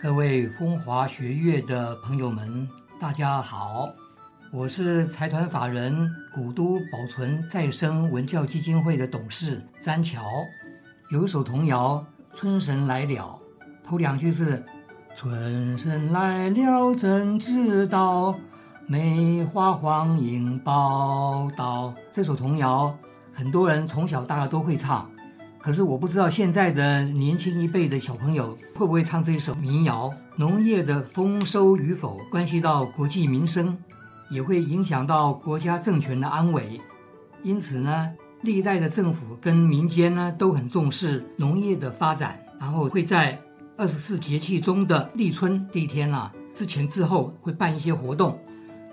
各位风华学院的朋友们，大家好，我是财团法人古都保存再生文教基金会的董事詹桥。有一首童谣《春神来了》，头两句是“春神来了怎知道，梅花黄莺报道”。这首童谣很多人从小大家都会唱。可是我不知道现在的年轻一辈的小朋友会不会唱这一首民谣。农业的丰收与否，关系到国计民生，也会影响到国家政权的安危。因此呢，历代的政府跟民间呢都很重视农业的发展，然后会在二十四节气中的立春这一天啊，之前之后会办一些活动，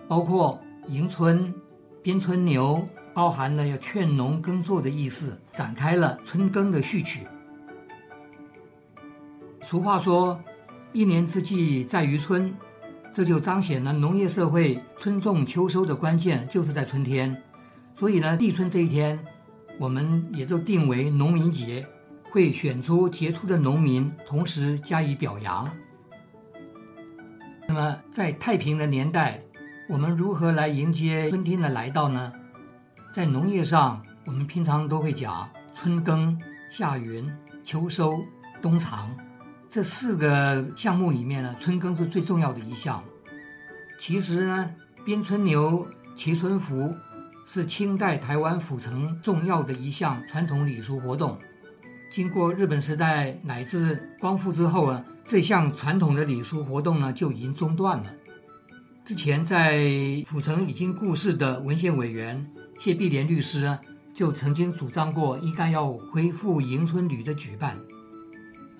包括迎春、编春牛。包含了要劝农耕作的意思，展开了春耕的序曲。俗话说：“一年之计在于春”，这就彰显了农业社会春种秋收的关键就是在春天。所以呢，立春这一天，我们也就定为农民节，会选出杰出的农民，同时加以表扬。那么，在太平的年代，我们如何来迎接春天的来到呢？在农业上，我们平常都会讲春耕、夏耘、秋收、冬藏这四个项目里面呢，春耕是最重要的一项。其实呢，编春牛、骑春服是清代台湾府城重要的一项传统礼俗活动。经过日本时代乃至光复之后啊，这项传统的礼俗活动呢就已经中断了。之前在府城已经故世的文献委员。谢碧莲律师，就曾经主张过，应该要恢复迎春旅的举办。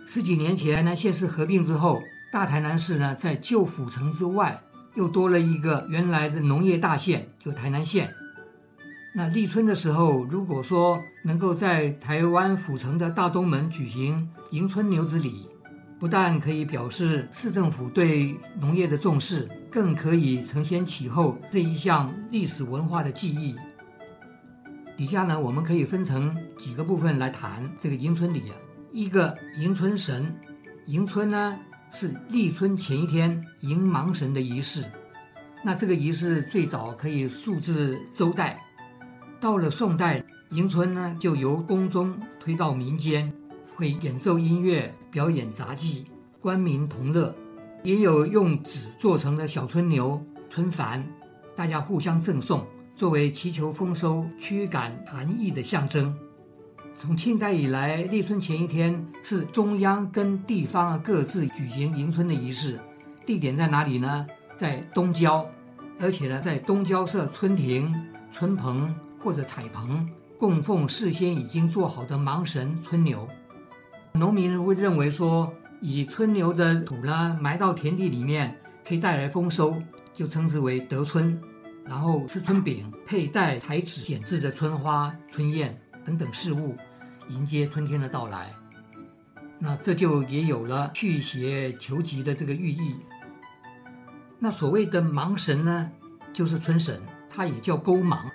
十几年前呢，县市合并之后，大台南市呢，在旧府城之外，又多了一个原来的农业大县，就台南县。那立春的时候，如果说能够在台湾府城的大东门举行迎春牛子礼，不但可以表示市政府对农业的重视，更可以承先启后这一项历史文化的记忆。底下呢，我们可以分成几个部分来谈这个迎春礼啊。一个迎春神，迎春呢是立春前一天迎芒神的仪式。那这个仪式最早可以溯至周代，到了宋代，迎春呢就由宫中推到民间，会演奏音乐、表演杂技，官民同乐。也有用纸做成的小春牛、春帆，大家互相赠送。作为祈求丰收、驱赶寒意的象征，从清代以来，立春前一天是中央跟地方各自举行迎春的仪式。地点在哪里呢？在东郊，而且呢，在东郊设春亭、春棚或者彩棚，供奉事先已经做好的芒神春牛。农民会认为说，以春牛的土呢埋到田地里面，可以带来丰收，就称之为得春。然后吃春饼，佩戴彩纸剪制的春花、春燕等等事物，迎接春天的到来。那这就也有了去邪求吉的这个寓意。那所谓的芒神呢，就是春神，它也叫勾芒。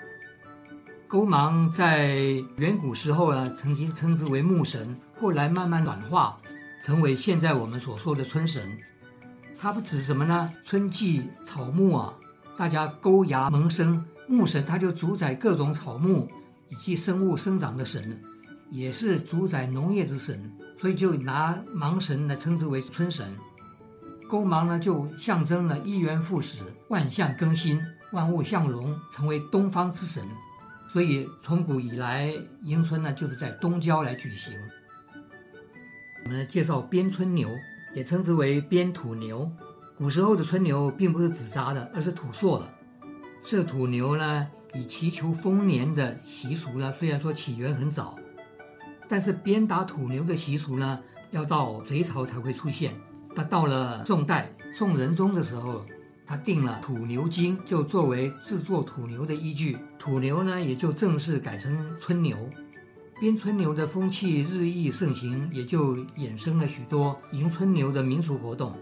勾芒在远古时候呢，曾经称之为木神，后来慢慢软化，成为现在我们所说的春神。它不指什么呢？春季草木啊。大家勾芽萌生，木神他就主宰各种草木以及生物生长的神，也是主宰农业之神，所以就拿芒神来称之为春神。勾芒呢，就象征了一元复始、万象更新、万物向荣，成为东方之神。所以从古以来，迎春呢就是在东郊来举行。我们介绍边春牛，也称之为边土牛。古时候的春牛并不是纸扎的，而是土塑的。这土牛呢，以祈求丰年的习俗呢，虽然说起源很早，但是鞭打土牛的习俗呢，要到隋朝才会出现。他到了宋代，宋仁宗的时候，他定了《土牛经》，就作为制作土牛的依据。土牛呢，也就正式改成春牛。鞭春牛的风气日益盛行，也就衍生了许多迎春牛的民俗活动。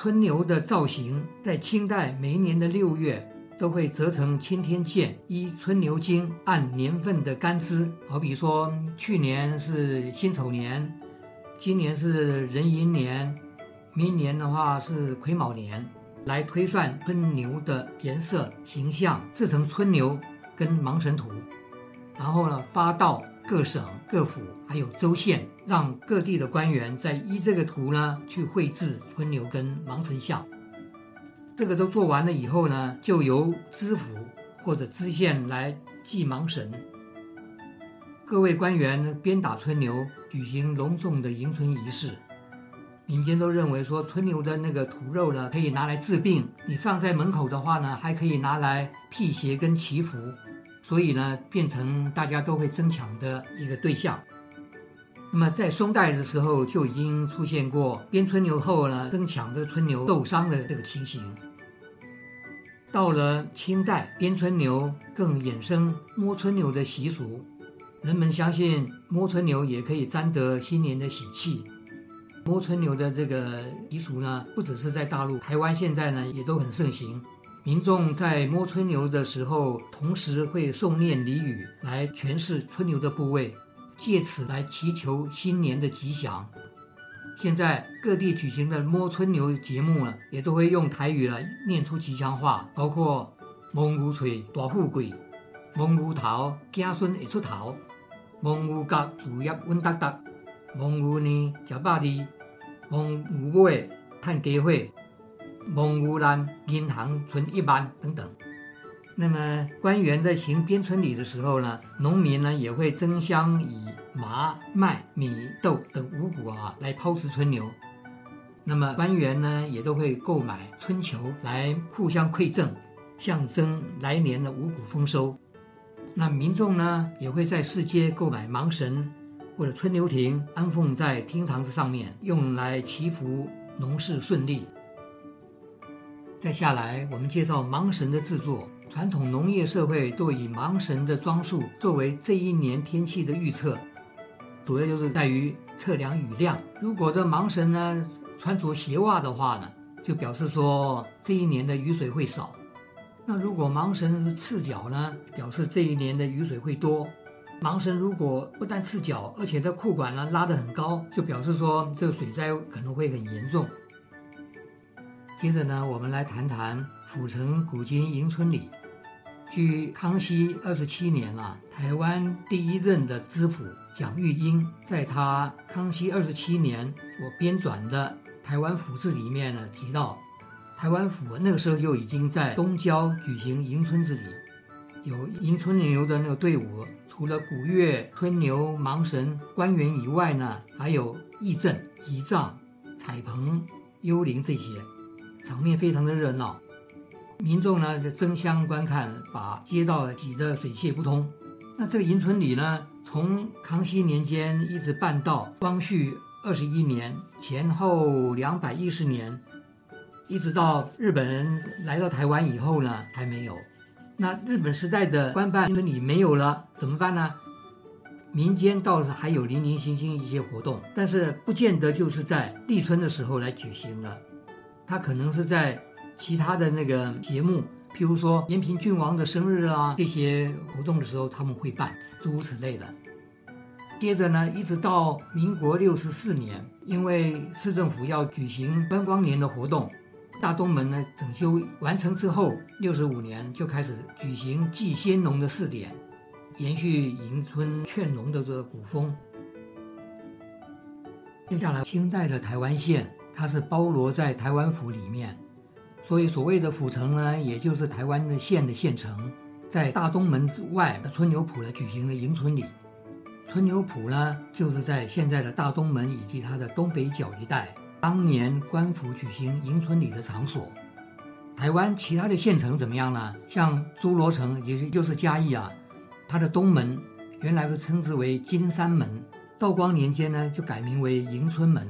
春牛的造型，在清代每一年的六月都会折成青天剑，依春牛经按年份的干支，好比说去年是辛丑年，今年是壬寅年，明年的话是癸卯年，来推算春牛的颜色、形象，制成春牛跟芒神图，然后呢发到各省、各府还有州县，让各地的官员在依这个图呢去绘制春牛跟芒神像。这个都做完了以后呢，就由知府或者知县来祭芒神。各位官员鞭打春牛，举行隆重的迎春仪式。民间都认为说，春牛的那个土肉呢，可以拿来治病；你放在门口的话呢，还可以拿来辟邪跟祈福。所以呢，变成大家都会争抢的一个对象。那么在宋代的时候就已经出现过鞭春牛后呢，争抢的春牛受伤的这个情形。到了清代，鞭春牛更衍生摸春牛的习俗。人们相信摸春牛也可以沾得新年的喜气。摸春牛的这个习俗呢，不只是在大陆，台湾现在呢也都很盛行。民众在摸春牛的时候，同时会诵念俚语来诠释春牛的部位，借此来祈求新年的吉祥。现在各地举行的摸春牛节目呢，也都会用台语来念出吉祥话，包括“蒙牛嘴大富贵”。蒙牛头，子孙会出头；蒙牛角，事业稳达达；蒙牛呢，吃百二；蒙牛尾，趁家伙；蒙牛难，银行存一万等等。那么官员在行边春礼的时候呢，农民呢也会争相以麻、麦、米、豆等五谷啊来抛掷春牛。那么官员呢也都会购买春球来互相馈赠，象征来年的五谷丰收。那民众呢，也会在市街购买芒神或者春牛亭，安奉在厅堂子上面，用来祈福农事顺利。再下来，我们介绍盲神的制作。传统农业社会都以盲神的装束作为这一年天气的预测，主要就是在于测量雨量。如果这盲神呢穿着鞋袜的话呢，就表示说这一年的雨水会少。那如果盲神是赤脚呢，表示这一年的雨水会多。盲神如果不但赤脚，而且在裤管呢拉得很高，就表示说这个水灾可能会很严重。接着呢，我们来谈谈府城古今迎春礼。据康熙二十七年了，台湾第一任的知府蒋玉英在他康熙二十七年所编纂的《台湾府志》里面呢提到。台湾府那个时候就已经在东郊举行迎春之礼，有迎春牛的那个队伍，除了古乐、春牛、盲神、官员以外呢，还有义阵、仪仗、彩棚、幽灵这些，场面非常的热闹。民众呢就争相观看，把街道挤得水泄不通。那这个迎春礼呢，从康熙年间一直办到光绪二十一年前后两百一十年。一直到日本人来到台湾以后呢，还没有。那日本时代的官办春礼没有了，怎么办呢？民间倒是还有零零星星一些活动，但是不见得就是在立春的时候来举行的。他可能是在其他的那个节目，譬如说延平郡王的生日啊这些活动的时候，他们会办诸如此类的。接着呢，一直到民国六十四年，因为市政府要举行观光年的活动。大东门呢整修完成之后，六十五年就开始举行祭先农的试点，延续迎春劝农的这个古风。接下来，清代的台湾县，它是包罗在台湾府里面，所以所谓的府城呢，也就是台湾的县的县城，在大东门之外的春牛埔呢举行了迎春礼。春牛埔呢，就是在现在的大东门以及它的东北角一带。当年官府举行迎春礼的场所，台湾其他的县城怎么样呢？像诸罗城，也就是嘉义啊，它的东门原来是称之为金山门，道光年间呢就改名为迎春门。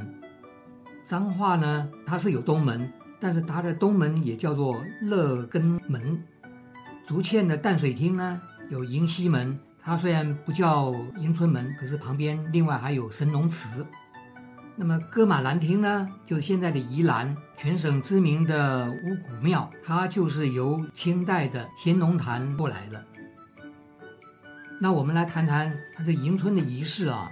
彰化呢，它是有东门，但是它的东门也叫做乐根门。竹堑的淡水厅呢有迎西门，它虽然不叫迎春门，可是旁边另外还有神农祠。那么哥马兰厅呢，就是现在的宜兰，全省知名的五谷庙，它就是由清代的乾隆坛过来的。那我们来谈谈它这迎春的仪式啊。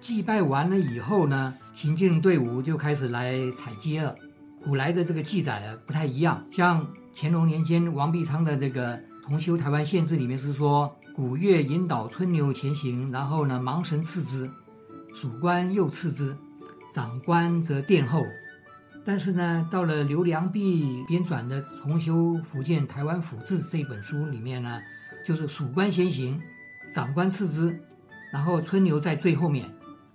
祭拜完了以后呢，行进队伍就开始来采接了。古来的这个记载啊不太一样，像乾隆年间王必昌的这个《同修台湾县志》里面是说，古月引导春牛前行，然后呢盲神次之，属官又次之，长官则殿后。但是呢，到了刘良弼编纂的《重修福建台湾府志》这本书里面呢，就是属官先行，长官次之，然后春牛在最后面。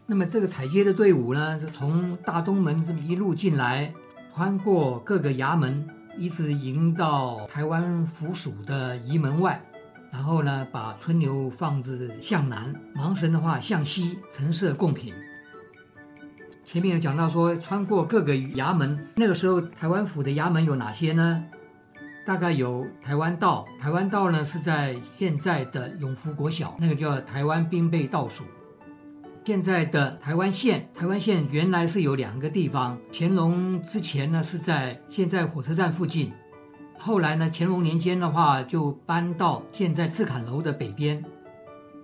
那么这个采街的队伍呢，就从大东门这么一路进来，穿过各个衙门，一直迎到台湾府署的仪门外，然后呢，把春牛放置向南，盲神的话向西，陈设贡品。前面有讲到说，穿过各个衙门，那个时候台湾府的衙门有哪些呢？大概有台湾道，台湾道呢是在现在的永福国小，那个叫台湾兵备道署。现在的台湾县，台湾县原来是有两个地方，乾隆之前呢是在现在火车站附近，后来呢乾隆年间的话就搬到现在赤坎楼的北边。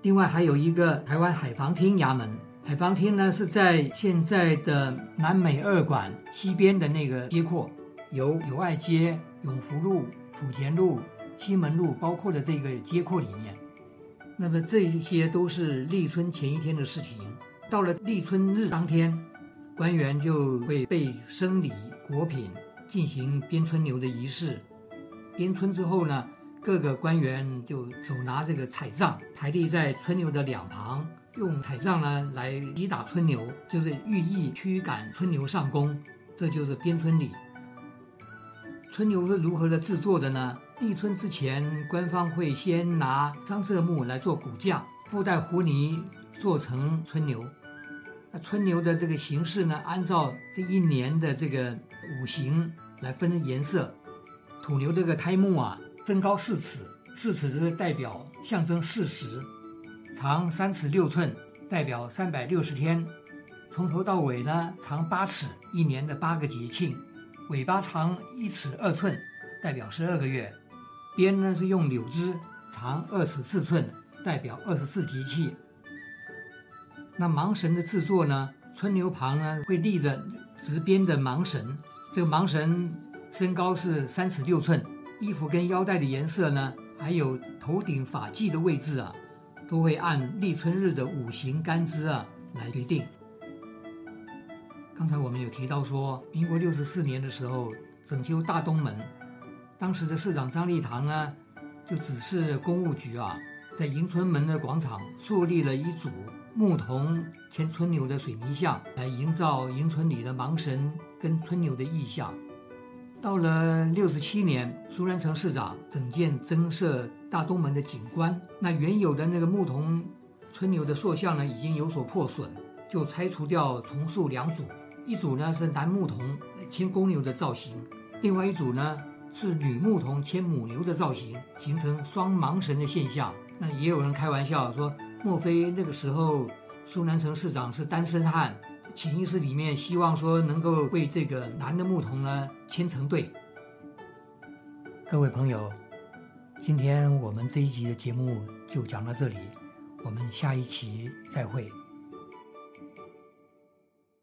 另外还有一个台湾海防厅衙门。海防厅呢是在现在的南美二馆西边的那个街廓，有友爱街、永福路、莆田路、西门路，包括的这个街廓里面。那么这些都是立春前一天的事情。到了立春日当天，官员就会备生礼果品，进行编春牛的仪式。编春之后呢，各个官员就手拿这个彩杖，排列在春牛的两旁。用彩杖呢来击打春牛，就是寓意驱赶春牛上宫，这就是编春礼。春牛是如何的制作的呢？立春之前，官方会先拿樟色木来做骨架，布袋糊泥做成春牛。那春牛的这个形式呢，按照这一年的这个五行来分颜色。土牛这个胎木啊，身高四尺，四尺是代表象征四十。长三尺六寸，代表三百六十天；从头到尾呢，长八尺，一年的八个节庆；尾巴长一尺二寸，代表十二个月；边呢是用柳枝，长二尺四寸，代表二十四节气。那盲神的制作呢，春牛旁呢会立着直边的盲神，这个盲神身高是三尺六寸，衣服跟腰带的颜色呢，还有头顶发髻的位置啊。都会按立春日的五行干支啊来决定。刚才我们有提到说，民国六十四年的时候整修大东门，当时的市长张立堂呢就指示公务局啊，在迎春门的广场树立了一组牧童牵春牛的水泥像，来营造迎春里的盲神跟春牛的意象。到了六十七年，苏南成市长整建增设大东门的景观，那原有的那个牧童春牛的塑像呢，已经有所破损，就拆除掉，重塑两组，一组呢是男牧童牵公牛的造型，另外一组呢是女牧童牵母牛的造型，形成双盲神的现象。那也有人开玩笑说，莫非那个时候苏南城市长是单身汉？潜意识里面希望说能够为这个男的牧童呢牵成队。各位朋友，今天我们这一集的节目就讲到这里，我们下一期再会。